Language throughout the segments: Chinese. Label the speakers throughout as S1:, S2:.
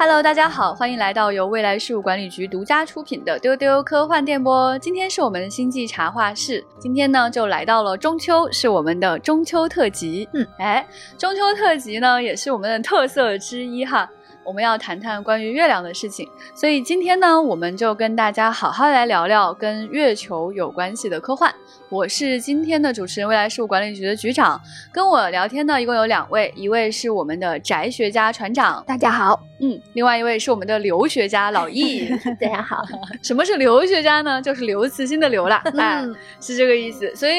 S1: Hello，大家好，欢迎来到由未来事务管理局独家出品的丢丢科幻电波。今天是我们的星际茶话室，今天呢就来到了中秋，是我们的中秋特辑。
S2: 嗯，
S1: 哎，中秋特辑呢也是我们的特色之一哈。我们要谈谈关于月亮的事情，所以今天呢，我们就跟大家好好来聊聊跟月球有关系的科幻。我是今天的主持人，未来事务管理局的局长。跟我聊天呢一共有两位，一位是我们的宅学家船长，
S2: 大家好，
S1: 嗯，另外一位是我们的留学家老易，
S2: 大家好。
S1: 什么是留学家呢？就是刘慈欣的刘啦，哎，是这个意思。所以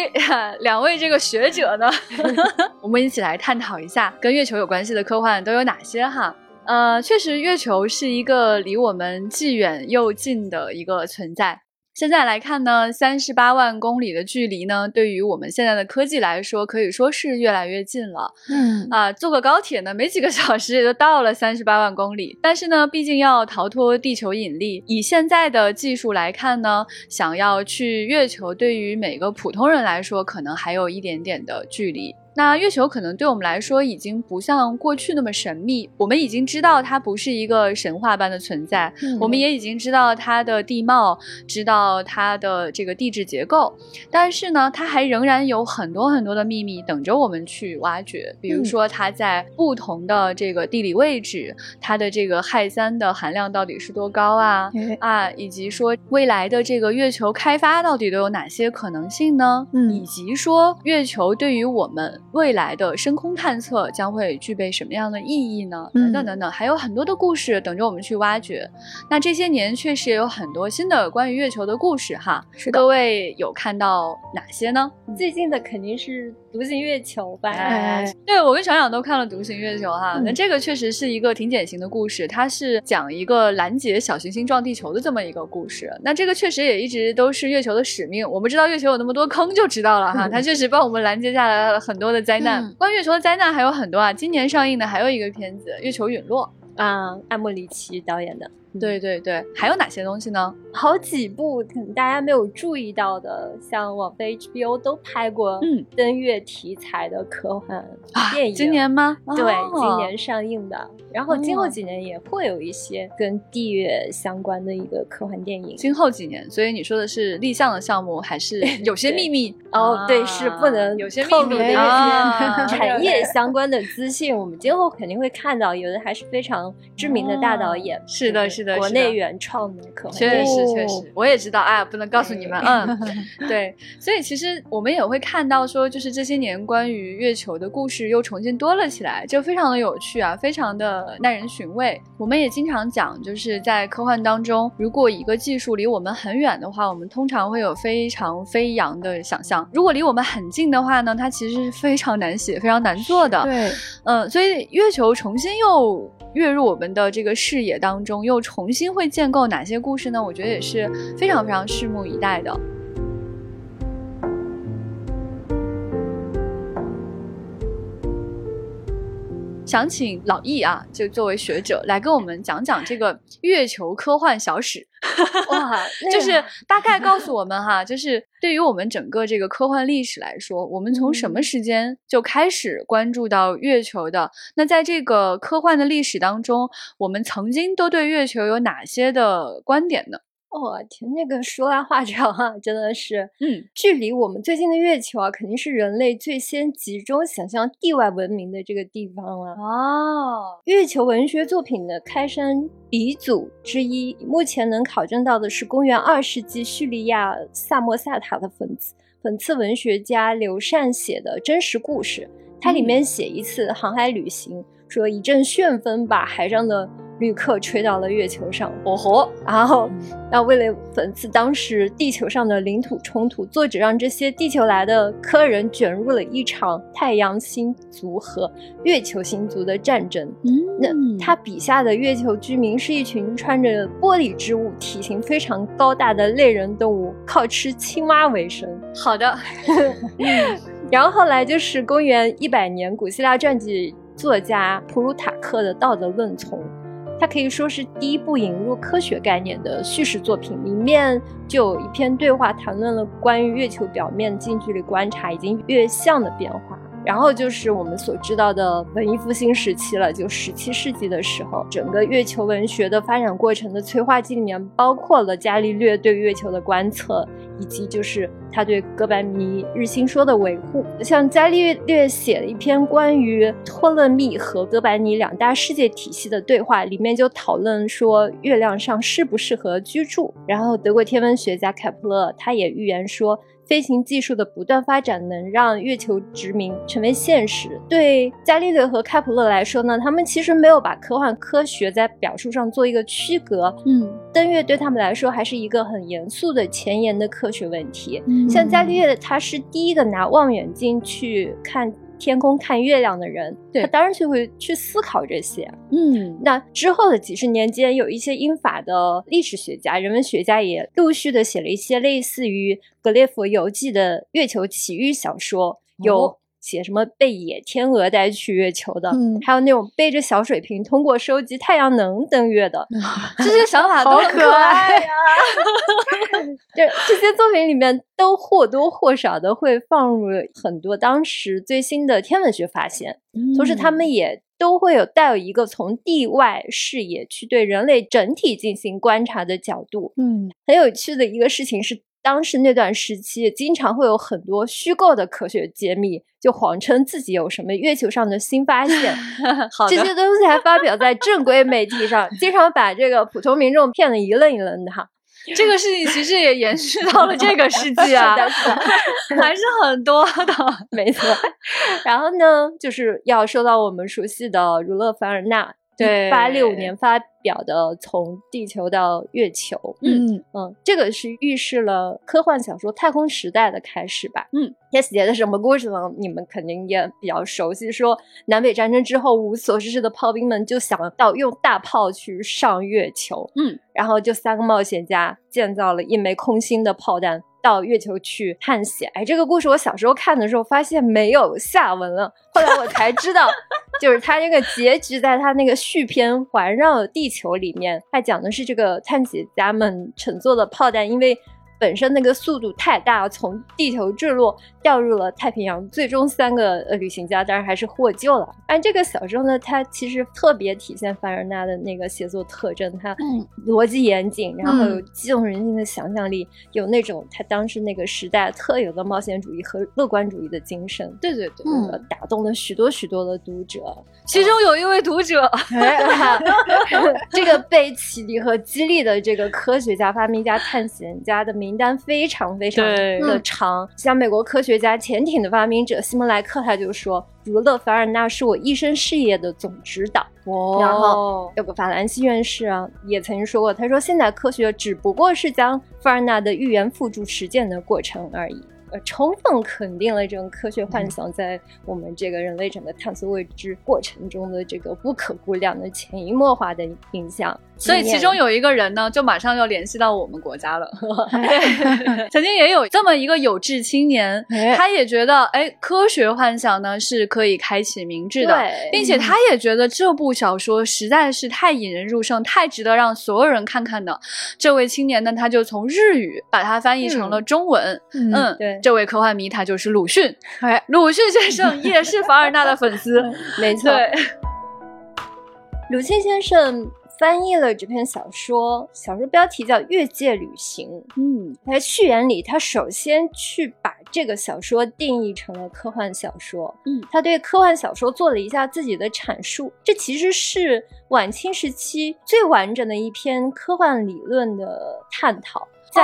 S1: 两位这个学者呢，我们一起来探讨一下跟月球有关系的科幻都有哪些哈。呃，确实，月球是一个离我们既远又近的一个存在。现在来看呢，三十八万公里的距离呢，对于我们现在的科技来说，可以说是越来越近了。
S2: 嗯
S1: 啊，坐个高铁呢，没几个小时也就到了三十八万公里。但是呢，毕竟要逃脱地球引力，以现在的技术来看呢，想要去月球，对于每个普通人来说，可能还有一点点的距离。那月球可能对我们来说已经不像过去那么神秘，我们已经知道它不是一个神话般的存在，我们也已经知道它的地貌，知道它的这个地质结构，但是呢，它还仍然有很多很多的秘密等着我们去挖掘。比如说，它在不同的这个地理位置，它的这个氦三的含量到底是多高啊？啊，以及说未来的这个月球开发到底都有哪些可能性呢？
S2: 嗯，
S1: 以及说月球对于我们。未来的深空探测将会具备什么样的意义呢？等等等等，还有很多的故事等着我们去挖掘。那这些年确实也有很多新的关于月球的故事哈。
S2: 是的
S1: 各位有看到哪些呢？
S3: 最近的肯定是。独行月球吧，
S1: 对我跟小小都看了《独行月球》哈，那这个确实是一个挺典型的故事，它是讲一个拦截小行星撞地球的这么一个故事。那这个确实也一直都是月球的使命。我们知道月球有那么多坑就知道了哈，它确实帮我们拦截下来了很多的灾难。关于月球的灾难还有很多啊，今年上映的还有一个片子《月球陨落》
S3: 啊，艾莫里奇导演的。
S1: 对对对，还有哪些东西呢？
S3: 好几部可能大家没有注意到的，像网飞 HBO 都拍过
S1: 嗯
S3: 登月题材的科幻电影。
S1: 今年吗？
S3: 对，今年上映的。然后今后几年也会有一些跟地月相关的一个科幻电影。
S1: 今后几年，所以你说的是立项的项目，还是 有些秘密？
S3: 哦，对，是不能
S1: 有些
S3: 秘密的 产业相关的资讯。我们今后肯定会看到，有的还是非常知名的大导演。
S1: 是的，是的，
S3: 国内原创的科幻
S1: 确。实确实，我也知道，哎，不能告诉你们，嗯，对，所以其实我们也会看到说，就是这些年关于月球的故事又重新多了起来，就非常的有趣啊，非常的耐人寻味。我们也经常讲，就是在科幻当中，如果一个技术离我们很远的话，我们通常会有非常飞扬的想象；如果离我们很近的话呢，它其实是非常难写、非常难做的。
S2: 对，
S1: 嗯，所以月球重新又跃入我们的这个视野当中，又重新会建构哪些故事呢？我觉得也是非常非常拭目以待的。想请老易啊，就作为学者来跟我们讲讲这个月球科幻小史，
S3: 哇，
S1: 就是大概告诉我们哈，就是对于我们整个这个科幻历史来说，我们从什么时间就开始关注到月球的？那在这个科幻的历史当中，我们曾经都对月球有哪些的观点呢？
S3: 哦天，那个说来话长啊，真的是，
S1: 嗯，
S3: 距离我们最近的月球啊，肯定是人类最先集中想象地外文明的这个地方了。
S1: 哦，
S3: 月球文学作品的开山鼻祖之一，目前能考证到的是公元二世纪叙利亚萨默萨塔的讽刺讽刺文学家刘禅写的真实故事。它里面写一次航海旅行，说一阵旋风把海上的旅客吹到了月球上，
S1: 哦吼，
S3: 然后，那为了讽刺当时地球上的领土冲突，作者让这些地球来的客人卷入了一场太阳星族和月球星族的战争。嗯那他笔下的月球居民是一群穿着玻璃织物、体型非常高大的类人动物，靠吃青蛙为生。
S1: 好的，
S3: 然后后来就是公元一百年，古希腊传记作家普鲁塔克的《道德论从》，它可以说是第一部引入科学概念的叙事作品。里面就有一篇对话，谈论了关于月球表面近距离观察以及月相的变化。然后就是我们所知道的文艺复兴时期了，就十七世纪的时候，整个月球文学的发展过程的催化剂里面，包括了伽利略对月球的观测，以及就是他对哥白尼日心说的维护。像伽利略写了一篇关于托勒密和哥白尼两大世界体系的对话，里面就讨论说月亮上适不适合居住。然后德国天文学家开普勒他也预言说。飞行技术的不断发展能让月球殖民成为现实。对伽利略和开普勒来说呢，他们其实没有把科幻科学在表述上做一个区隔。
S1: 嗯，
S3: 登月对他们来说还是一个很严肃的前沿的科学问题。像伽利略，他是第一个拿望远镜去看。天空看月亮的人，他当然就会去思考这些。
S1: 嗯，
S3: 那之后的几十年间，有一些英法的历史学家、人文学家也陆续的写了一些类似于《格列佛游记》的月球奇遇小说，有。写什么被野天鹅带去月球的，
S1: 嗯，
S3: 还有那种背着小水瓶通过收集太阳能登月的，
S1: 这些想法都
S3: 可爱呀。这这些作品里面都或多或少的会放入很多当时最新的天文学发现，同时他们也都会有带有一个从地外视野去对人类整体进行观察的角度。
S1: 嗯，
S3: 很有趣的一个事情是。当时那段时期，经常会有很多虚构的科学揭秘，就谎称自己有什么月球上的新发现，这些东西还发表在正规媒体上，经常把这个普通民众骗得一愣一愣的哈。
S1: 这个事情其实也延续 到了这个世纪啊，还是很多的，
S3: 没错。然后呢，就是要说到我们熟悉的儒勒·凡尔纳。
S1: 对，
S3: 八六年发表的《从地球到月球》，
S1: 嗯
S3: 嗯，这个是预示了科幻小说太空时代的开始吧？
S1: 嗯，
S3: 他写的什么故事呢？你们肯定也比较熟悉。说南北战争之后，无所事事的炮兵们就想到用大炮去上月球，
S1: 嗯，
S3: 然后就三个冒险家建造了一枚空心的炮弹。到月球去探险，哎，这个故事我小时候看的时候发现没有下文了，后来我才知道，就是他这个结局在他那个续篇《环绕地球》里面，他讲的是这个探险家们乘坐的炮弹，因为。本身那个速度太大，从地球坠落掉入了太平洋，最终三个呃旅行家当然还是获救了。按这个小说呢，它其实特别体现凡尔纳的那个写作特征，它逻辑严谨，然后有激动人心的想象力，有那种他当时那个时代特有的冒险主义和乐观主义的精神。
S1: 对对对，
S3: 打动了许多许多的读者，
S1: 其中有一位读者，
S3: 这个被启迪和激励的这个科学家、发明家、探险家的名。名单非常非常的长，像美国科学家、潜艇的发明者西蒙莱克，他就说：“儒勒·凡尔纳是我一生事业的总指导。”然后有个法兰西院士啊，也曾经说过：“他说现代科学只不过是将凡尔纳的预言付诸实践的过程而已。”呃，充分肯定了这种科学幻想在我们这个人类整个探索未知过程中的这个不可估量的潜移默化的影响。
S1: 所以其中有一个人呢，就马上要联系到我们国家了。曾经也有这么一个有志青年，他也觉得，哎，科学幻想呢是可以开启明智的，并且他也觉得这部小说实在是太引人入胜，太值得让所有人看看的。这位青年呢，他就从日语把它翻译成了中文。
S3: 嗯，对，
S1: 这位科幻迷他就是鲁迅。哎，鲁迅先生也是凡尔纳的粉丝，
S3: 没错。鲁迅先生。翻译了这篇小说，小说标题叫《越界旅行》。
S1: 嗯，
S3: 在序言里，他首先去把这个小说定义成了科幻小说。
S1: 嗯，
S3: 他对科幻小说做了一下自己的阐述。这其实是晚清时期最完整的一篇科幻理论的探讨，在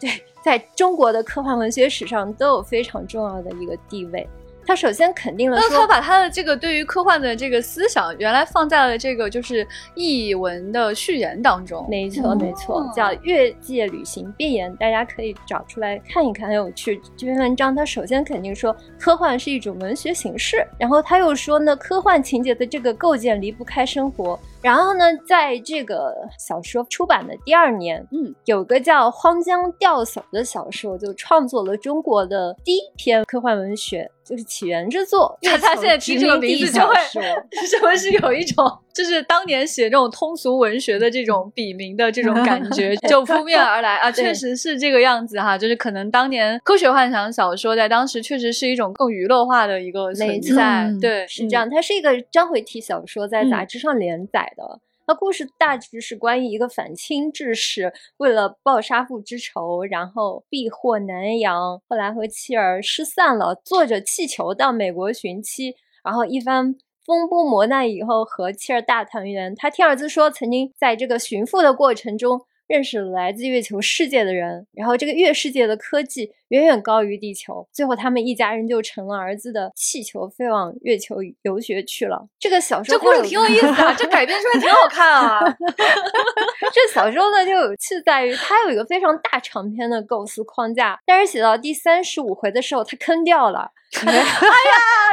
S3: 对，在中国的科幻文学史上都有非常重要的一个地位。他首先肯定了，
S1: 那他把他的这个对于科幻的这个思想，原来放在了这个就是译文的序言当中。
S3: 没错，没错，叫《越界旅行必言》，大家可以找出来看一看，很有趣。这篇文章他首先肯定说，科幻是一种文学形式，然后他又说呢，科幻情节的这个构建离不开生活。然后呢，在这个小说出版的第二年，
S1: 嗯，
S3: 有个叫《荒江钓叟》的小说，就创作了中国的第一篇科幻文学，就是起源之作。
S1: 他 他现在听这个名字就会，是不是有一种就是当年写这种通俗文学的这种笔名的这种感觉 就扑面而来啊，确实是这个样子哈。就是可能当年科学幻想小说在当时确实是一种更娱乐化的一个存在，对，
S3: 是这样。它是一个章回体小说，在杂志上连载的。那故事大致是关于一个反清志士，为了报杀父之仇，然后避祸南洋，后来和妻儿失散了，坐着气球到美国寻妻，然后一番风波磨难以后和妻儿大团圆。他听儿子说，曾经在这个寻父的过程中。认识了来自月球世界的人，然后这个月世界的科技远远高于地球，最后他们一家人就成了儿子的气球，飞往月球游学去了。这个小说
S1: 这故事挺有意思啊，这改编出来挺好看啊。
S3: 这小说呢就有趣在于它有一个非常大长篇的构思框架，但是写到第三十五回的时候，它坑掉了。
S1: 哎呀，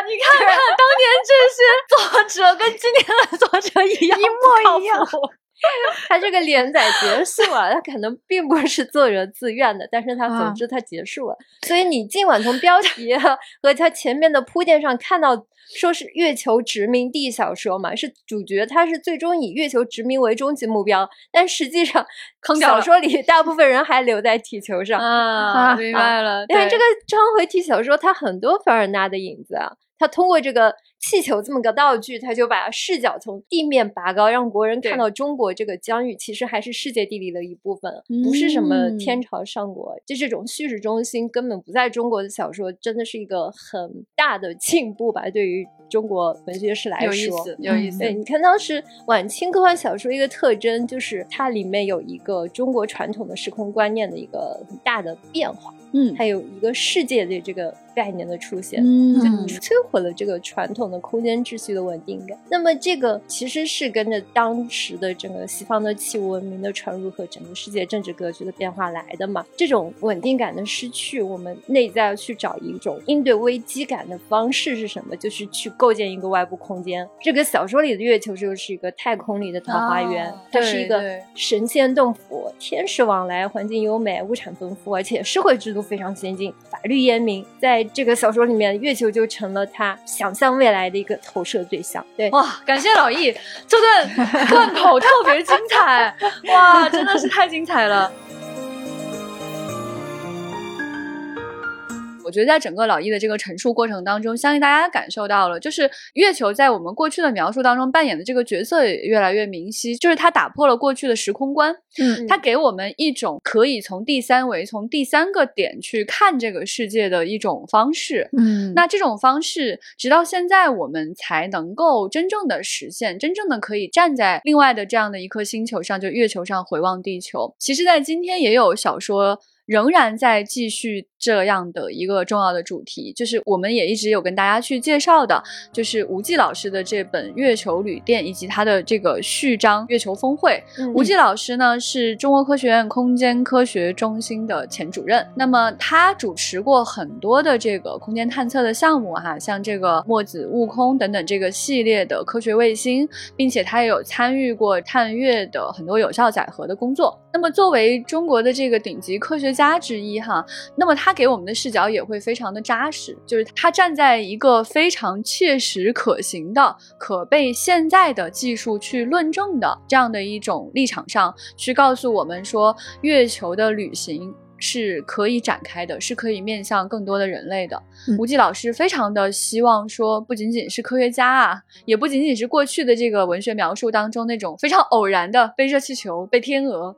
S1: 你看看当年这些作者跟今天的作者一样，
S3: 一模一样。他这个连载结束了，他可能并不是作者自愿的，但是他总之他结束了。所以你尽管从标题 和他前面的铺垫上看到，说是月球殖民地小说嘛，是主角他是最终以月球殖民为终极目标，但实际上小说里大部分人还留在地球上
S1: 啊。明白了，
S3: 因为这个章回体小说它很多凡尔纳的影子啊。他通过这个气球这么个道具，他就把视角从地面拔高，让国人看到中国这个疆域其实还是世界地理的一部分，不是什么天朝上国。就这种叙事中心根本不在中国的小说，真的是一个很大的进步吧？对于中国文学史来说，有
S1: 意思，有意思。
S3: 对，你看当时晚清科幻小说一个特征，就是它里面有一个中国传统的时空观念的一个很大的变化。
S1: 嗯，
S3: 还有一个世界的这个概念的出现，
S1: 嗯，
S3: 就摧毁了这个传统的空间秩序的稳定感。那么这个其实是跟着当时的整个西方的器物文明的传入和整个世界政治格局的变化来的嘛。这种稳定感的失去，我们内在要去找一种应对危机感的方式是什么？就是去构建一个外部空间。这个小说里的月球就是一个太空里的桃花源，它是一个神仙洞府，天使往来，环境优美，物产丰富，而且社会制度。非常先进，法律严明，在这个小说里面，月球就成了他想象未来来的一个投射对象。对，
S1: 哇，感谢老易，这段 贯口特别精彩，哇，真的是太精彩了。我觉得在整个老易的这个陈述过程当中，相信大家感受到了，就是月球在我们过去的描述当中扮演的这个角色也越来越明晰，就是它打破了过去的时空观，
S3: 嗯，
S1: 它给我们一种可以从第三维、从第三个点去看这个世界的一种方式，
S3: 嗯，
S1: 那这种方式直到现在我们才能够真正的实现，真正的可以站在另外的这样的一颗星球上，就月球上回望地球。其实，在今天也有小说。仍然在继续这样的一个重要的主题，就是我们也一直有跟大家去介绍的，就是吴忌老师的这本《月球旅店》以及他的这个序章《月球峰会》。吴忌老师呢是中国科学院空间科学中心的前主任，那么他主持过很多的这个空间探测的项目哈，像这个墨子悟空等等这个系列的科学卫星，并且他也有参与过探月的很多有效载荷的工作。那么作为中国的这个顶级科学家。家之一哈，那么他给我们的视角也会非常的扎实，就是他站在一个非常切实可行的、可被现在的技术去论证的这样的一种立场上去告诉我们说，月球的旅行是可以展开的，是可以面向更多的人类的。吴季老师非常的希望说，不仅仅是科学家啊，也不仅仅是过去的这个文学描述当中那种非常偶然的被热气球、被天鹅、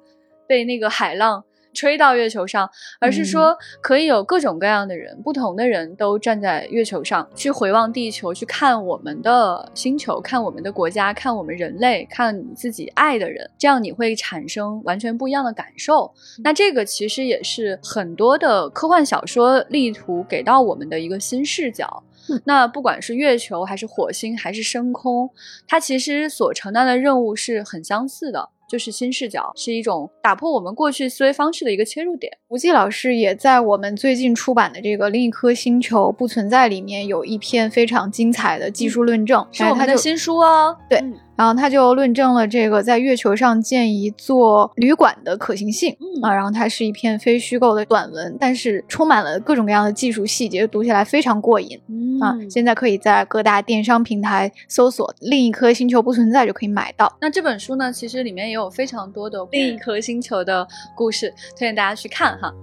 S1: 被那个海浪。吹到月球上，而是说可以有各种各样的人，不同的人都站在月球上去回望地球，去看我们的星球，看我们的国家，看我们人类，看你自己爱的人，这样你会产生完全不一样的感受。那这个其实也是很多的科幻小说力图给到我们的一个新视角。那不管是月球，还是火星，还是深空，它其实所承担的任务是很相似的。就是新视角，是一种打破我们过去思维方式的一个切入点。
S2: 吴季老师也在我们最近出版的这个《另一颗星球不存在》里面有一篇非常精彩的技术论证，
S1: 是我们的新书哦。
S2: 对。
S1: 嗯
S2: 然后他就论证了这个在月球上建一座旅馆的可行性、
S1: 嗯
S2: 啊，然后它是一篇非虚构的短文，但是充满了各种各样的技术细节，读起来非常过瘾、
S1: 嗯
S2: 啊。现在可以在各大电商平台搜索“另一颗星球不存在”就可以买到。
S1: 那这本书呢，其实里面也有非常多的另一颗星球的故事，推荐大家去看哈。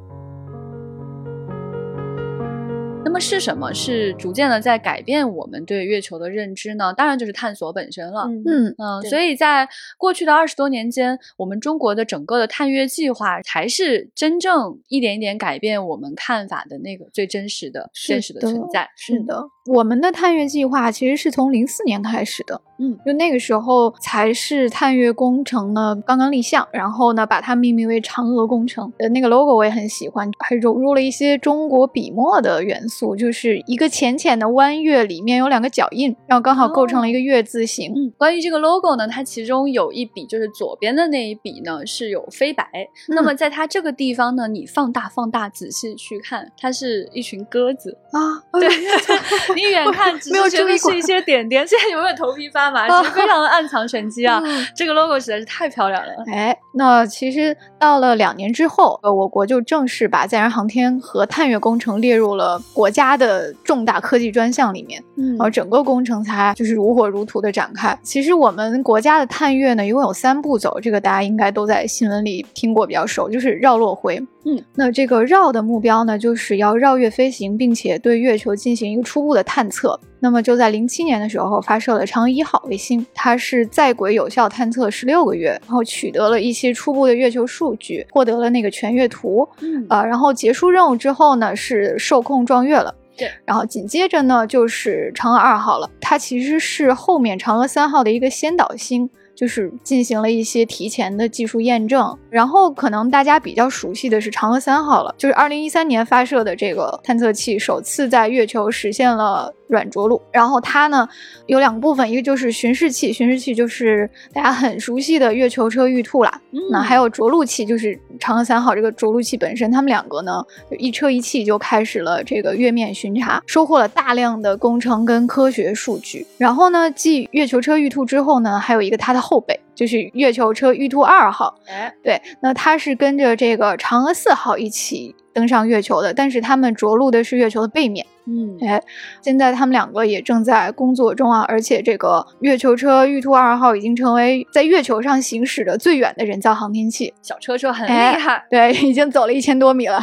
S1: 那么是什么是逐渐的在改变我们对月球的认知呢？当然就是探索本身了。
S3: 嗯
S2: 嗯
S1: 嗯，所以在过去的二十多年间，我们中国的整个的探月计划才是真正一点一点改变我们看法的那个最真实的、现实的存在。
S2: 是的，我们的探月计划其实是从零四年开始的，
S1: 嗯，
S2: 就那个时候才是探月工程呢刚刚立项，然后呢把它命名为嫦娥工程。呃，那个 logo 我也很喜欢，还融入了一些中国笔墨的元素，就是一个浅浅的弯月，里面有两个脚印，然后刚好构成了一个月字形。
S1: 嗯，关于这个 logo 呢，它其中有一笔就是左边的那一笔呢是有飞白，那么在它这个地方呢，你放大放大仔细去看，它是一群鸽子。
S2: 啊，
S1: 对，你远看只
S2: 没有
S1: 是觉得是一些点点，现在有没有头皮发麻？其实非常的暗藏玄机啊！
S2: 嗯
S1: 这个 logo 实在是太漂亮了。
S2: 哎，那其实到了两年之后，呃，我国就正式把载人航天和探月工程列入了国家的重大科技专项里面，
S1: 嗯
S2: 然后整个工程才就是如火如荼的展开。其实我们国家的探月呢，一共有三步走，这个大家应该都在新闻里听过比较熟，就是绕落回。
S1: 嗯，
S2: 那这个绕的目标呢，就是要绕月飞行，并且对月球进行一个初步的探测。那么就在零七年的时候发射了嫦娥一号卫星，它是在轨有效探测十六个月，然后取得了一些初步的月球数据，获得了那个全月图。
S1: 嗯
S2: 呃，然后结束任务之后呢，是受控撞月了。
S1: 对，
S2: 然后紧接着呢就是嫦娥二号了，它其实是后面嫦娥三号的一个先导星。就是进行了一些提前的技术验证，然后可能大家比较熟悉的是嫦娥三号了，就是二零一三年发射的这个探测器首次在月球实现了软着陆。然后它呢有两个部分，一个就是巡视器，巡视器就是大家很熟悉的月球车玉兔啦，
S1: 嗯
S2: 那还有着陆器，就是嫦娥三号这个着陆器本身，他们两个呢就一车一器就开始了这个月面巡查，收获了大量的工程跟科学数据。然后呢，继月球车玉兔之后呢，还有一个它的后辈，就是月球车玉兔二号。
S1: 哎，
S2: 对，那它是跟着这个嫦娥四号一起登上月球的，但是他们着陆的是月球的背面。
S1: 嗯
S2: 哎，现在他们两个也正在工作中啊，而且这个月球车玉兔二号已经成为在月球上行驶的最远的人造航天器。
S1: 小车车很厉
S2: 哎
S1: 害，
S2: 对，已经走了一千多米了，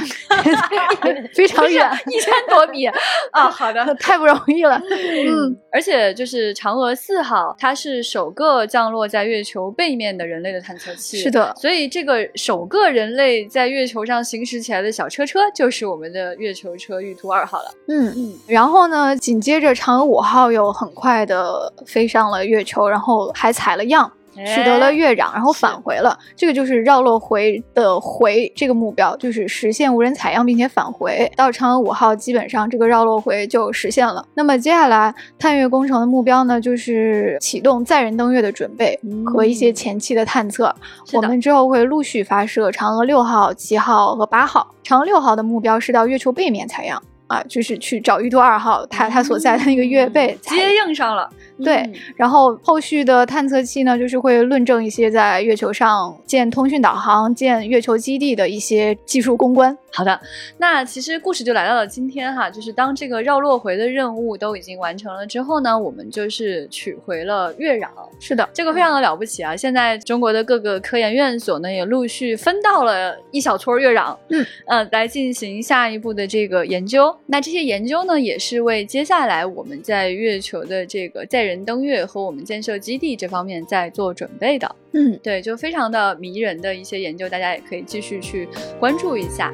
S2: 非常远，
S1: 一千多米 啊！好的，
S2: 太不容易了。嗯，
S1: 而且就是嫦娥四号，它是首个降落在月球背面的人类的探测器。
S2: 是的
S1: 所以这个首个人类在月球上行驶起来的小车车，就是我们的月球车玉兔二号了。
S2: 嗯，
S1: 嗯，
S2: 然后呢，紧接着嫦娥五号又很快的飞上了月球，然后还采了样。取得了
S1: 哎
S2: 月壤，然后返回了。这个就是绕落回的回这个目标，就是实现无人采样并且返回。到嫦娥五号，基本上这个绕落回就实现了。那么接下来探月工程的目标呢，就是启动载人登月的准备
S1: 嗯
S2: 和一些前期的探测。我们之后会陆续发射嫦娥六号、七号和八号。嫦娥六号的目标是到月球背面采样。啊，就是去找玉兔二号，它它所在的那个月背采
S1: 接应上了。
S2: 对
S1: 嗯
S2: 然后后续的探测器呢，就是会论证一些在月球上建通讯导航、建月球基地的一些技术攻关。
S1: 好的，那其实故事就来到了今天哈，就是当这个绕落回的任务都已经完成了之后呢，我们就是取回了月壤。
S2: 是的，
S1: 这个非常的了不起啊！现在中国的各个科研院所呢，也陆续分到了一小撮月壤，
S2: 嗯
S1: 呃，来进行下一步的这个研究。那这些研究呢，也是为接下来我们在月球的这个载人登月和我们建设基地这方面在做准备的。
S2: 嗯，
S1: 对，就非常的迷人的一些研究，大家也可以继续去关注一下。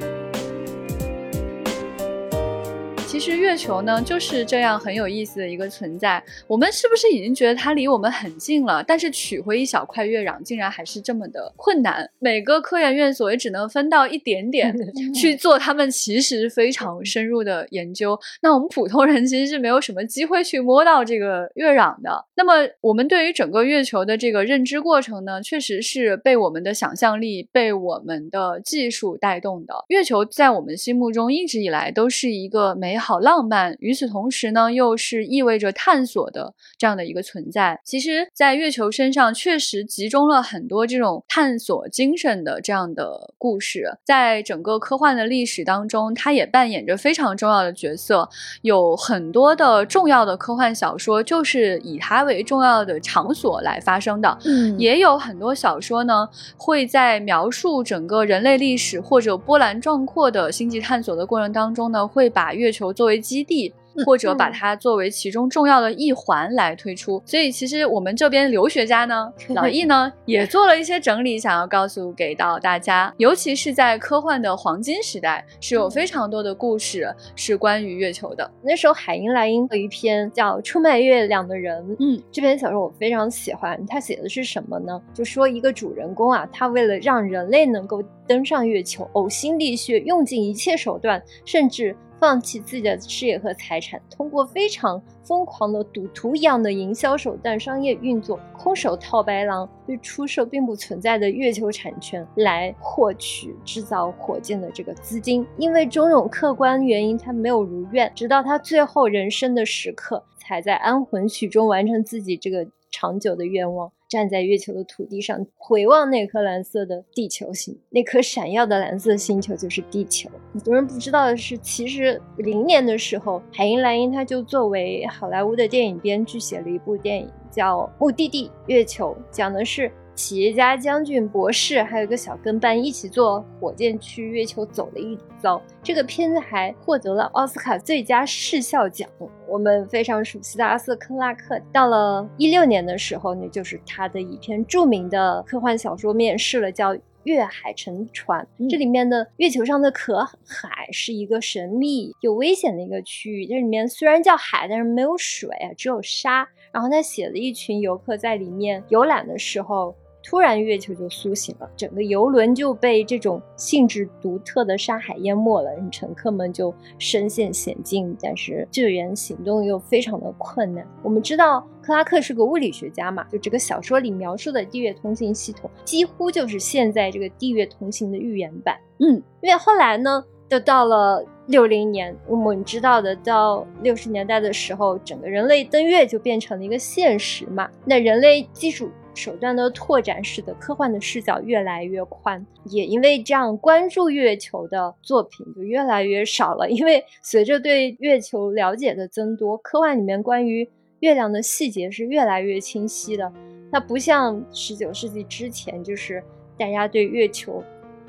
S1: 其其实月球呢就是这样很有意思的一个存在。我们是不是已经觉得它离我们很近了？但是取回一小块月壤，竟然还是这么的困难。每个科研院所也只能分到一点点 去做他们其实非常深入的研究。那我们普通人其实是没有什么机会去摸到这个月壤的。那么我们对于整个月球的这个认知过程呢，确实是被我们的想象力、被我们的技术带动的。月球在我们心目中一直以来都是一个美好浪漫，与此同时呢，又是意味着探索的这样的一个存在。其实，在月球身上确实集中了很多这种探索精神的这样的故事，在整个科幻的历史当中，它也扮演着非常重要的角色。有很多的重要的科幻小说就是以它为重要的场所来发生的，
S2: 嗯
S1: 也有很多小说呢会在描述整个人类历史或者波澜壮阔的星际探索的过程当中呢，会把月球作为基地。或者把它作为其中重要的一环来推出，所以其实我们这边留学家呢，老易呢也做了一些整理，想要告诉给到大家，尤其是在科幻的黄金时代，是有非常多的故事是关于月球的。
S3: 那时候海因莱因有一篇叫《出卖月亮的人》，
S1: 嗯，
S3: 这篇小说我非常喜欢。他写的是什么呢？就说一个主人公啊，他为了让人类能够登上月球，呕心沥血，用尽一切手段，甚至。放弃自己的事业和财产，通过非常疯狂的赌徒一样的营销手段、商业运作，空手套白狼，去出售并不存在的月球产权，来获取制造火箭的这个资金。因为种种客观原因，他没有如愿，直到他最后人生的时刻，才在安魂曲中完成自己这个长久的愿望。站在月球的土地上，回望那颗蓝色的地球星，那颗闪耀的蓝色星球就是地球。很多人不知道的是，其实零年的时候，海因莱因他就作为好莱坞的电影编剧写了一部电影，叫《目的地月球》，讲的是企业家将军博士还有一个小跟班一起坐火箭去月球走了一遭。这个片子还获得了奥斯卡最佳视效奖。我们非常熟悉的阿瑟·克拉克，到了一六年的时候，呢就是他的一篇著名的科幻小说面世了，叫《月海沉船》。这里面的月球上的可海是一个神秘又危险的一个区域，这里面虽然叫海，但是没有水，只有沙。然后他写了一群游客在里面游览的时候。突然，月球就苏醒了，整个游轮就被这种性质独特的沙海淹没了，乘客们就身陷险境，但是救援行动又非常的困难。我们知道克拉克是个物理学家嘛，就这个小说里描述的地月通信系统，几乎就是现在这个地月通信的预言版。
S1: 嗯，
S3: 因为后来呢，就到了六零年，我们知道的，到六十年代的时候，整个人类登月就变成了一个现实嘛。那人类技术。手段的拓展，使得科幻的视角越来越宽，也因为这样，关注月球的作品就越来越少了。因为随着对月球了解的增多，科幻里面关于月亮的细节是越来越清晰的。它不像十九世纪之前，就是大家对月球。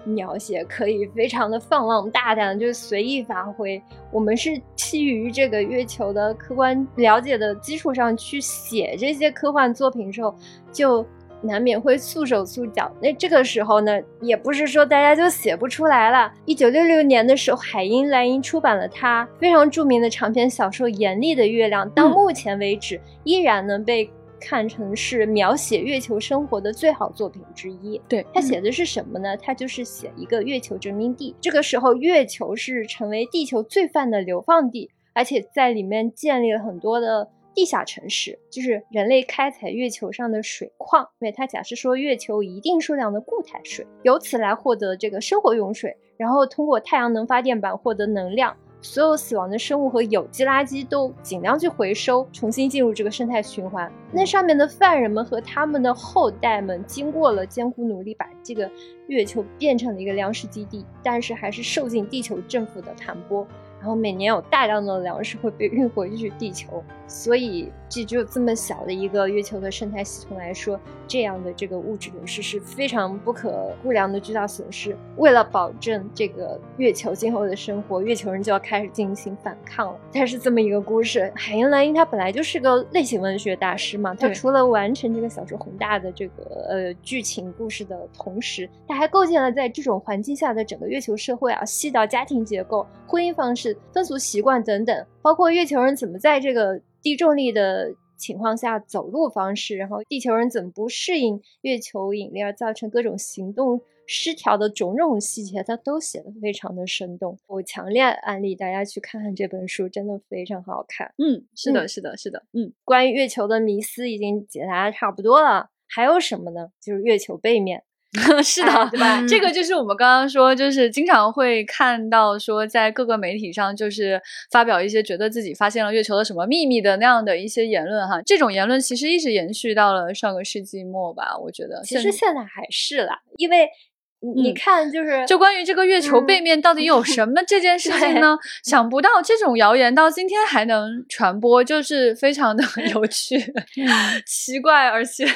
S3: 描写可以非常的放浪大胆，就是随意发挥。我们是基于这个月球的客观了解的基础上去写这些科幻作品的时候，就难免会束手束脚。那这个时候呢，也不是说大家就写不出来了。一九六六年的时候，海因莱因出版了他非常著名的长篇小说《严厉的月亮》，到目前为止依然能被。看成是描写月球生活的最好作品之一。
S1: 对
S3: 他写的是什么呢？他就是写一个月球殖民地。这个时候，月球是成为地球罪犯的流放地，而且在里面建立了很多的地下城市，就是人类开采月球上的水矿。因为他假设说，月球一定数量的固态水，由此来获得这个生活用水，然后通过太阳能发电板获得能量。所有死亡的生物和有机垃圾都尽量去回收，重新进入这个生态循环。那上面的犯人们和他们的后代们，经过了艰苦努力，把这个月球变成了一个粮食基地，但是还是受尽地球政府的盘剥。然后每年有大量的粮食会被运回去地球，所以这就这么小的一个月球的生态系统来说，这样的这个物质流失是非常不可估量的巨大损失。为了保证这个月球今后的生活，月球人就要开始进行反抗了。它是这么一个故事。海因莱因他本来就是个类型文学大师嘛，他除了完成这个小说宏大的这个呃剧情故事的同时，他还构建了在这种环境下的整个月球社会啊，细到家庭结构、婚姻方式。风俗习惯等等，包括月球人怎么在这个低重力的情况下走路方式，然后地球人怎么不适应月球引力而造成各种行动。失调的种种细节，他都写的非常的生动。我强烈安利大家去看看这本书，真的非常好看。
S1: 嗯，是的，是的，是的。嗯，
S3: 关于月球的迷思已经解答的差不多了，还有什么呢？就是月球背面。
S1: 是的，对吧？这个就是我们刚刚说，就是经常会看到说，在各个媒体上，就是发表一些觉得自己发现了月球的什么秘密的那样的一些言论哈。这种言论其实一直延续到了上个世纪末吧，我觉得。
S3: 其实现在还是啦，因为。你看，就是
S1: 就关于这个月球背面到底有 什么这件事情呢？想不到这种谣言到今天还能传播，就是非常的 有趣、奇怪，而且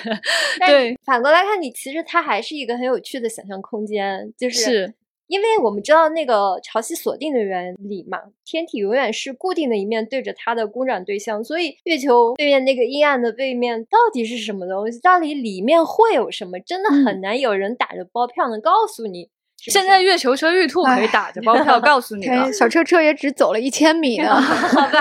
S1: 对
S3: 反过来看，你其实它还是一个很有趣的想象空间，就是。
S1: 是。
S3: 因为我们知道那个潮汐锁定的原理嘛，天体永远是固定的一面对着它的公转对象，所以月球对面那个阴暗的背面到底是什么东西？到底里面会有什么？真的很难有人打着包票能告诉你。
S1: 现在月球车玉兔可以打着包票 告诉你了，
S2: 小车车也只走了一千米呢，
S3: 好吧，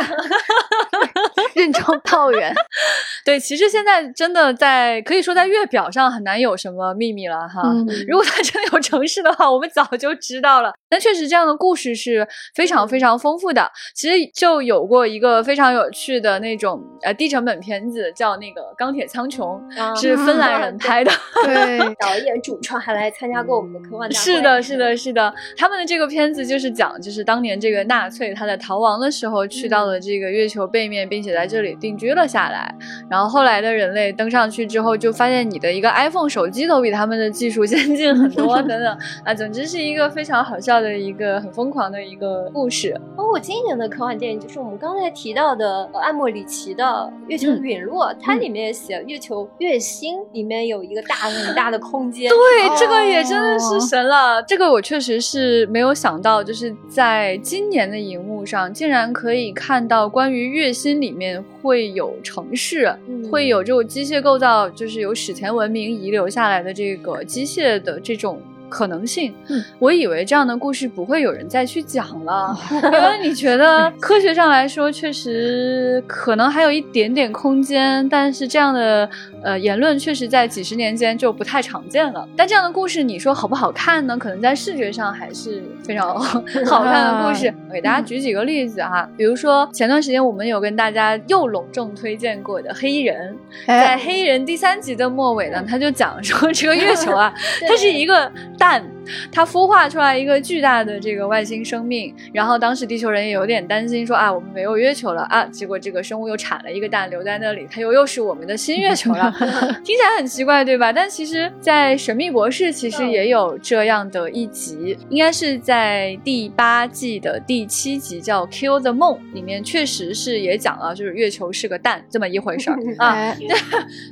S2: 任重道远。
S1: 对，其实现在真的在可以说在月表上很难有什么秘密了哈。如果它真的有城市的话，我们早就知道了。但确实这样的故事是非常非常丰富的。其实就有过一个非常有趣的那种呃低成本片子，叫那个《钢铁苍穹》，是芬兰人拍的。
S2: 对，
S3: 导演主创还来参加过我们的科幻大会。
S1: 是的。是的，是的，他们的这个片子就是讲，就是当年这个纳粹他在逃亡的时候去到了这个月球背面，并且在这里定居了下来。然后后来的人类登上去之后，就发现你的一个 iPhone 手机都比他们的技术 先进很多，等等啊，总之是一个非常好笑的一个很疯狂的一个故事。
S3: 包括今年的科幻电影，就是我们刚才提到的艾莫里奇的《月球陨落》，它里面也写月球月星里面有一个大很大的空间。
S1: 对，这个也真的是神了。这个我确实是没有想到，就是在今年的荧幕上，竟然可以看到关于月薪里面会有城市，会有这种机械构造，就是有史前文明遗留下来的这个机械的这种。可能性，我以为这样的故事不会有人再去讲了，因为你觉得科学上来说，确实可能还有一点点空间，但是这样的呃言论确实在几十年间就不太常见了。但这样的故事，你说好不好看呢？可能在视觉上还是非常好看的故事。我给大家举几个例子哈，比如说前段时间我们有跟大家又隆重推荐过的《黑衣人》，在《黑衣人》第三集的末尾呢，他就讲说这个月球啊，它是一个。蛋，它孵化出来一个巨大的这个外星生命，然后当时地球人也有点担心，说啊，我们没有月球了啊，结果这个生物又产了一个蛋留在那里，它又又是我们的新月球了，听起来很奇怪，对吧？但其实，在《神秘博士》其实也有这样的一集，应该是在第八季的第七集，叫《Kill the Moon》里面，确实是也讲了，就是月球是个蛋这么一回事儿 啊。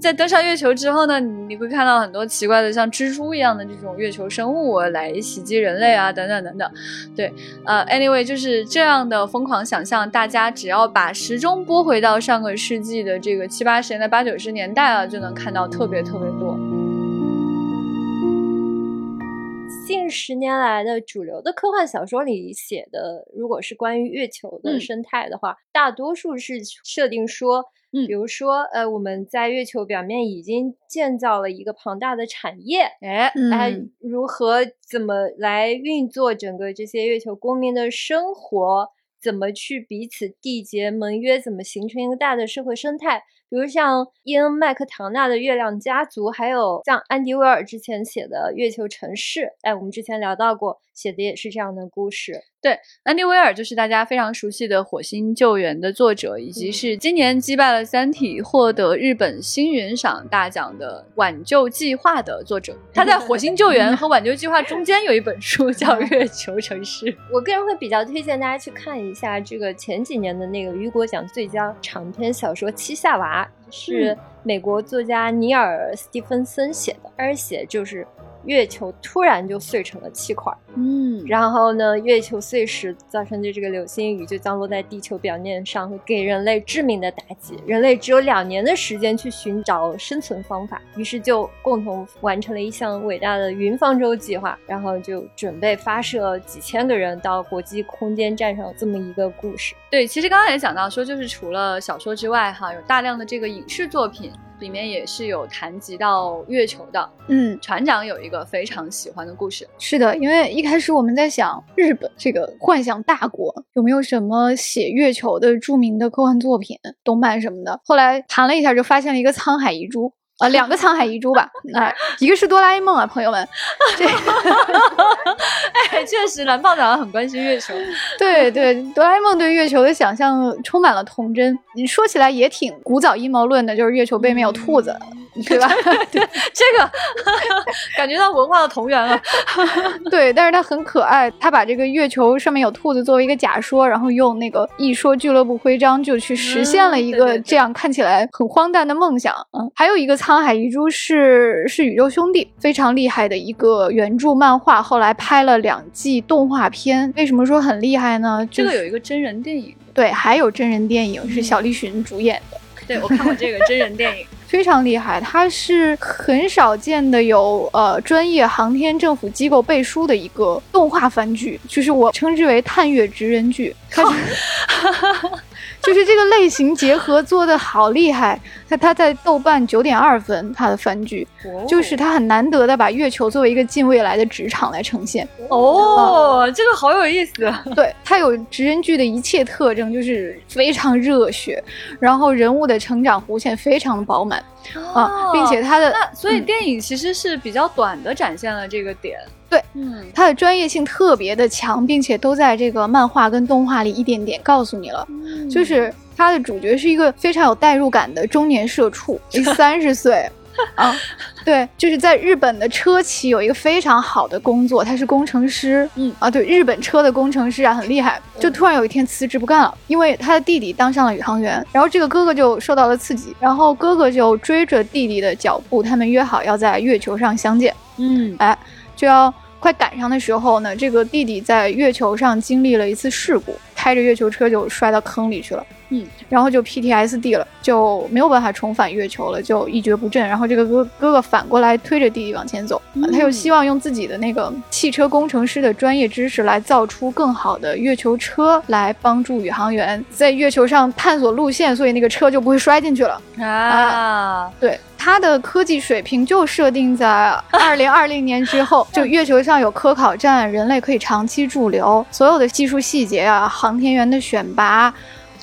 S1: 在登上月球之后呢，你会看到很多奇怪的，像蜘蛛一样的这种月球。生物来袭击人类啊，等等等等，对，呃，anyway，就是这样的疯狂想象，大家只要把时钟拨回到上个世纪的这个七八十年代、八九十年代啊，就能看到特别特别多。
S3: 近十年来的主流的科幻小说里写的，如果是关于月球的生态的话，大多数是设定说。比如说，呃，我们在月球表面已经建造了一个庞大的产业，
S1: 哎，
S3: 哎，如何怎么来运作整个这些月球公民的生活？怎么去彼此缔结盟约？怎么形成一个大的社会生态？比如像伊恩·麦克唐纳的《月亮家族》，还有像安迪·威尔之前写的《月球城市》，哎，我们之前聊到过，写的也是这样的故事。
S1: 对，安迪·威尔就是大家非常熟悉的《火星救援》的作者，以及是今年击败了《三体》获得日本星云赏大奖的《挽救计划》的作者。他在《火星救援》和《挽救计划》中间有一本书 叫《月球城市》。
S3: 我个人会比较推荐大家去看一下这个前几年的那个雨果奖最佳长篇小说《七夏娃》，是美国作家尼尔·斯蒂芬森写的，而且就是。月球突然就碎成了七块儿。
S1: 嗯，
S3: 然后呢，月球碎石造成的这个流星雨就降落在地球表面上，会给人类致命的打击。人类只有两年的时间去寻找生存方法，于是就共同完成了一项伟大的云方舟计划，然后就准备发射几千个人到国际空间站上这么一个故事。
S1: 对，其实刚刚也讲到说，就是除了小说之外，哈，有大量的这个影视作品里面也是有谈及到月球的。
S2: 嗯，
S1: 船长有一个非常喜欢的故事，
S2: 是的，因为一开始我们在想日本这个幻想大国有没有什么写月球的著名的科幻作品、动漫什么的，后来谈了一下，就发现了一个《沧海遗珠》。啊，两个沧海遗珠吧，那、一个是哆啦 A 梦啊，朋友们，这
S1: 哎，确实蓝胖长很关心月球。
S2: 对对，哆啦 A 梦对月球的想象充满了童真。你说起来也挺古早阴谋论的，就是月球背面有兔子，对吧？
S1: 对，这个感觉到文化的同源了。
S2: 对，但是它很可爱，他把这个月球上面有兔子作为一个假说，然后用那个一说俱乐部徽章就去实现了一个这样看起来很荒诞的梦想。嗯，还有一个沧海遗珠是是宇宙兄弟非常厉害的一个原著漫画，后来拍了两季动画片。为什么说很厉害呢？
S1: 这
S2: 就是
S1: 个有一个真人电影，
S2: 对，还有真人电影是小栗旬主演的。
S1: 对我看过这个真人电影。
S2: 非常厉害，它是很少见的有呃专业航天政府机构背书的一个动画番剧，就是我称之为探月职人剧。它是 就是这个类型结合做的好厉害，他他在豆瓣九点二分，他的番剧就是他很难得的把月球作为一个近未来的职场来呈现。
S1: 哦，这个好有意思。
S2: 对，他有职人剧的一切特征，就是非常热血，然后人物的成长弧线非常的饱满啊，并且他的
S1: 那所以
S2: 嗯
S1: 电影其实是比较短的展现了这个点。
S2: 对，
S1: 嗯，
S2: 它的专业性特别的强，并且都在这个漫画跟动画里一点点告诉你了。就是它的主角是一个非常有代入感的中年社畜，三十岁 啊，对，就是在日本的车企有一个非常好的工作，他是工程师，
S1: 嗯
S2: 啊，对，日本车的工程师啊，很厉害。就突然有一天辞职不干了，因为他的弟弟当上了宇航员，然后这个哥哥就受到了刺激，然后哥哥就追着弟弟的脚步，他们约好要在月球上相见。
S1: 嗯
S2: 哎，就要快赶上的时候呢，这个弟弟在月球上经历了一次事故，开着月球车就摔到坑里去了。
S1: 嗯，
S2: 然后就 PTSD 了，就没有办法重返月球了，就一蹶不振。然后这个哥哥哥反过来推着弟弟往前走，
S1: 嗯
S2: 他又希望用自己的那个汽车工程师的专业知识来造出更好的月球车，来帮助宇航员在月球上探索路线，所以那个车就不会摔进去了。
S1: 啊，
S2: 对，他的科技水平就设定在二零二零年之后，就月球上有科考站，人类可以长期驻留，所有的技术细节啊，航天员的选拔。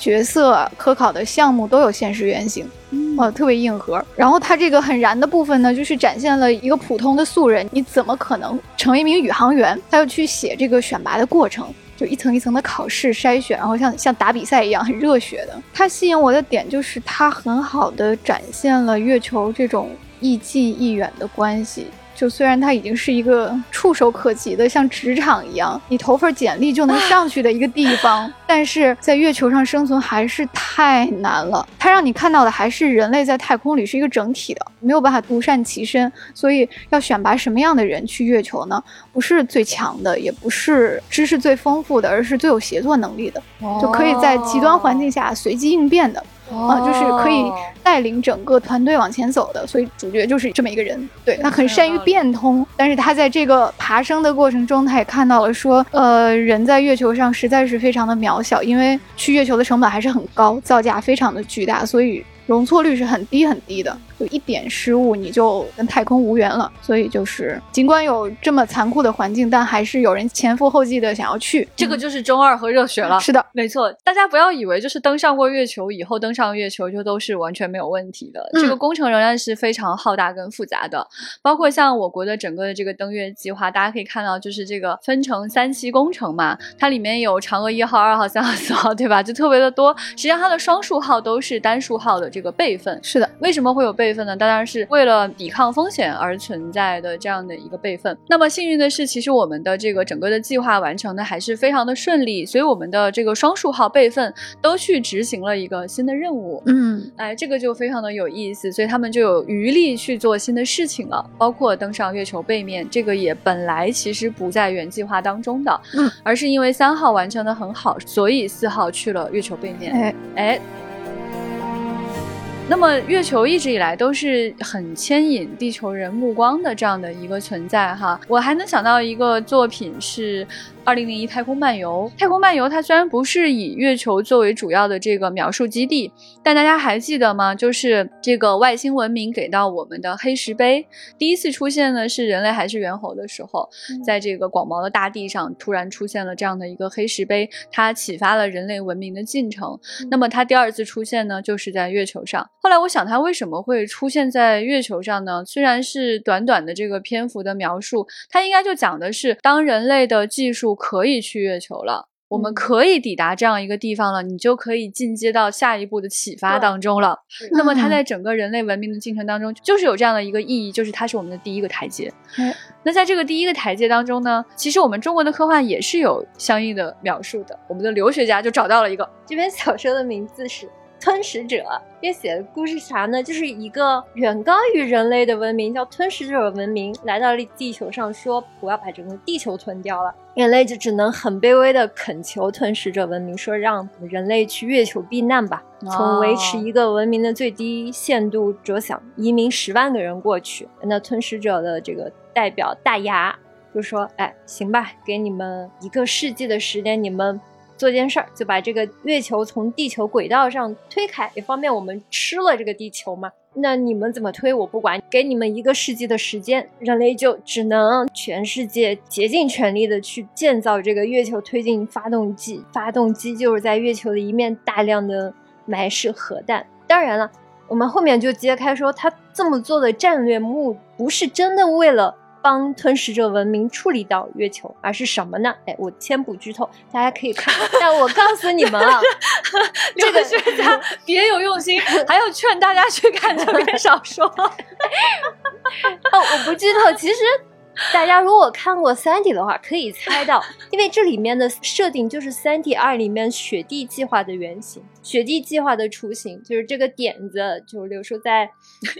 S2: 角色科考的项目都有现实原型，
S1: 嗯
S2: 呃，特别硬核。然后它这个很燃的部分呢，就是展现了一个普通的素人，你怎么可能成为一名宇航员？他要去写这个选拔的过程，就一层一层的考试筛选，然后像像打比赛一样很热血的。它吸引我的点就是它很好的展现了月球这种亦近亦远的关系。就虽然它已经是一个触手可及的，像职场一样，你投份简历就能上去的一个地方，但是在月球上生存还是太难了。它让你看到的还是人类在太空里是一个整体的，没有办法独善其身。所以要选拔什么样的人去月球呢？不是最强的，也不是知识最丰富的，而是最有协作能力的，就可以在极端环境下随机应变的。啊，就是可以带领整个团队往前走的，所以主角就是这么一个人。对他很善于变通，但是他在这个爬升的过程中，他也看到了说，呃，人在月球上实在是非常的渺小，因为去月球的成本还是很高，造价非常的巨大，所以容错率是很低很低的，有一点失误你就跟太空无缘了。所以就是尽管有这么残酷的环境，但还是有人前赴后继的想要去。
S1: 这个就是中二和热血了。
S2: 是的，
S1: 没错，大家不要以为就是登上过月球以后登上月球就都是完全没有问题的，
S2: 嗯
S1: 这个工程仍然是非常浩大跟复杂的。包括像我国的整个的这个登月计划，大家可以看到，就是这个分成三期工程嘛，它里面有嫦娥一号、二号、三号、四号，对吧？就特别的多。实际上它的双数号都是单数号的这个备份。
S2: 是的，
S1: 为什么会有备辈分呢，当然是为了抵抗风险而存在的这样的一个备份。那么幸运的是，其实我们的这个整个的计划完成的还是非常的顺利，所以我们的这个双数号备份都去执行了一个新的任务。
S2: 嗯，
S1: 哎，这个就非常的有意思，所以他们就有余力去做新的事情了，包括登上月球背面，这个也本来其实不在原计划当中的，
S2: 嗯，
S1: 而是因为三号完成的很好，所以四号去了月球背面。
S2: 哎，
S1: 哎，那么月球一直以来都是很牵引地球人目光的这样的一个存在哈。我还能想到一个作品是。二零零一太空漫游，太空漫游它虽然不是以月球作为主要的这个描述基地，但大家还记得吗？就是这个外星文明给到我们的黑石碑，第一次出现呢是人类还是猿猴的时候，在这个广袤的大地上突然出现了这样的一个黑石碑，它启发了人类文明的进程。那么它第二次出现呢，就是在月球上。后来我想，它为什么会出现在月球上呢？虽然是短短的这个篇幅的描述，它应该就讲的是当人类的技术。可以去月球了，我们可以抵达这样一个地方了，你就可以进阶到下一步的启发当中了。那么它在整个人类文明的进程当中，就是有这样的一个意义，就是它是我们的第一个台阶。那在这个第一个台阶当中呢，其实我们中国的科幻也是有相应的描述的。我们的留学家就找到了一个
S3: 这篇小说的名字是。吞食者，这写的故事啥呢？就是一个远高于人类的文明，叫吞食者文明，来到了地球上，说我要把整个地球吞掉了。人类就只能很卑微的恳求吞食者文明，说让人类去月球避难吧，从维持一个文明的最低限度着想，移民十万个人过去。那吞食者的这个代表大牙就说：“哎，行吧，给你们一个世纪的时间，你们。”做件事儿，就把这个月球从地球轨道上推开，也方便我们吃了这个地球嘛。那你们怎么推我不管，给你们一个世纪的时间，人类就只能全世界竭尽全力的去建造这个月球推进发动机。发动机就是在月球的一面大量的埋设核弹。当然了，我们后面就揭开说，他这么做的战略目不是真的为了。帮吞噬者文明处理到月球，而是什么呢？哎，我先不剧透，大家可以看。但我告诉你们啊，
S1: 这个学家 别有用心，还要劝大家去看这篇小说。哦，
S3: 我不剧透，其实。大家如果看过《三体》的话，可以猜到，因为这里面的设定就是《三体二》里面雪地计划的原型，雪地计划的雏形，就是这个点子，就是刘叔在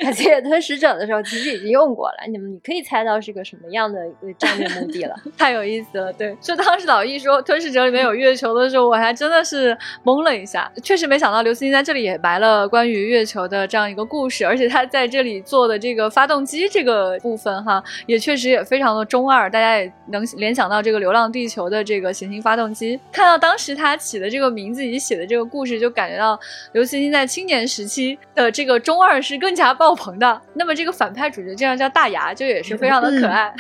S3: 《解吞食者》的时候其实已经用过了。你们你可以猜到是个什么样的一个战略目的了？
S1: 太有意思了，对，就当时老易说《吞噬者》里面有月球的时候，我还真的是懵了一下，确实没想到刘慈欣在这里也埋了关于月球的这样一个故事，而且他在这里做的这个发动机这个部分，哈，也确实也。非常的中二，大家也能联想到这个《流浪地球》的这个行星发动机。看到当时他起的这个名字以及写的这个故事，就感觉到刘慈欣在青年时期的这个中二是更加爆棚的。那么这个反派主角这样叫大牙，就也是非常的可爱。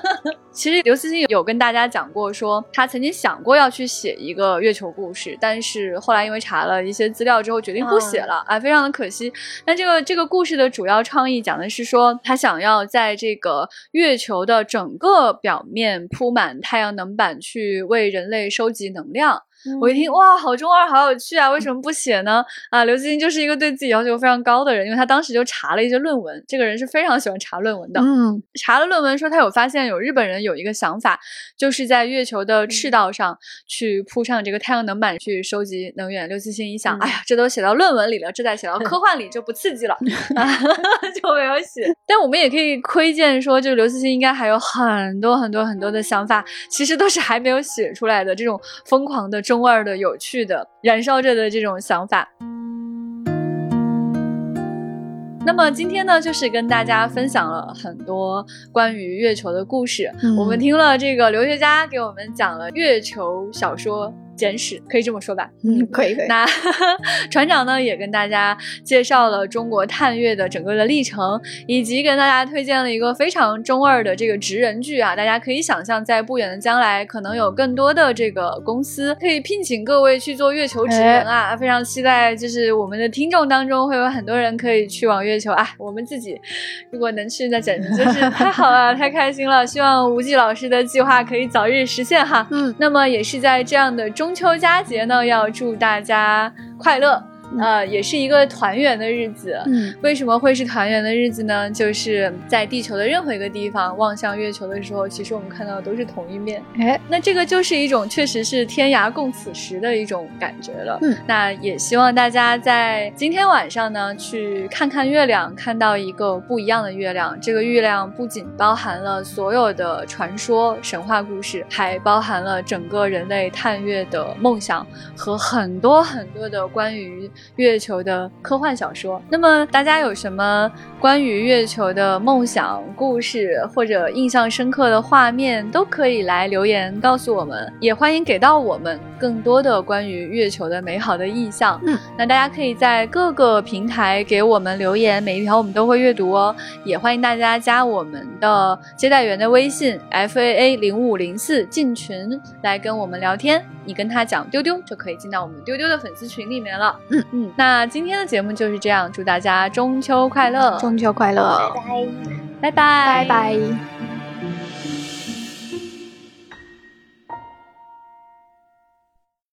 S1: 其实刘慈欣有跟大家讲过，说他曾经想过要去写一个月球故事，但是后来因为查了一些资料之后，决定不写了，啊，非常的可惜。那这个这个故事的主要创意讲的是说，他想要在这个月球的整个表面铺满太阳能板，去为人类收集能量。我一听哇，好中二，好有趣啊！为什么不写呢？啊，刘慈欣就是一个对自己要求非常高的人，因为他当时就查了一些论文。这个人是非常喜欢查论文的。
S2: 嗯，
S1: 查了论文说他有发现，有日本人有一个想法，就是在月球的赤道上去铺上这个太阳能板去收集能源。刘慈欣一想，哎呀，这都写到论文里了，这再写到 科幻里就不刺激了 就没有写。但我们也可以窥见说，这个刘慈欣应该还有很多很多很多的想法，其实都是还没有写出来的。这种疯狂的。中二的、有趣的、燃烧着的这种想法。那么今天呢，就是跟大家分享了很多关于月球的故事。我们听了这个留学家给我们讲了月球小说。简史可以这么说吧？
S2: 嗯，可以可以。
S1: 那 船长呢也跟大家介绍了中国探月的整个的历程，以及跟大家推荐了一个非常中二的这个职人剧啊。大家可以想象，在不远的将来，可能有更多的这个公司可以聘请各位去做月球职人啊。非常期待，就是我们的听众当中会有很多人可以去往月球啊。我们自己如果能去，那简直就是 太好了，太开心了。希望吴忌老师的计划可以早日实现哈。
S2: 嗯，
S1: 那么也是在这样的中。中秋佳节呢，要祝大家快乐。呃，也是一个团圆的日子。
S2: 嗯，
S1: 为什么会是团圆的日子呢？就是在地球的任何一个地方望向月球的时候，其实我们看到的都是同一面。
S2: 哎，
S1: 那这个就是一种确实是天涯共此时的一种感觉了。
S2: 嗯，
S1: 那也希望大家在今天晚上呢，去看看月亮，看到一个不一样的月亮。这个月亮不仅包含了所有的传说、神话故事，还包含了整个人类探月的梦想和很多很多的关于月球的科幻小说。那么大家有什么关于月球的梦想故事或者印象深刻的画面，都可以来留言告诉我们，也欢迎给到我们更多的关于月球的美好的意象。
S2: 嗯，
S1: 那大家可以在各个平台给我们留言，每一条我们都会阅读哦。也欢迎大家加我们的接待员的微信 f a a 零五零四进群来跟我们聊天。你跟他讲丢丢，就可以进到我们丢丢的粉丝群里面了。
S2: 嗯
S1: 嗯，那今天的节目就是这样，祝大家中秋快乐，
S2: 中秋快乐，
S3: 拜拜。
S1: 拜拜
S2: 拜拜。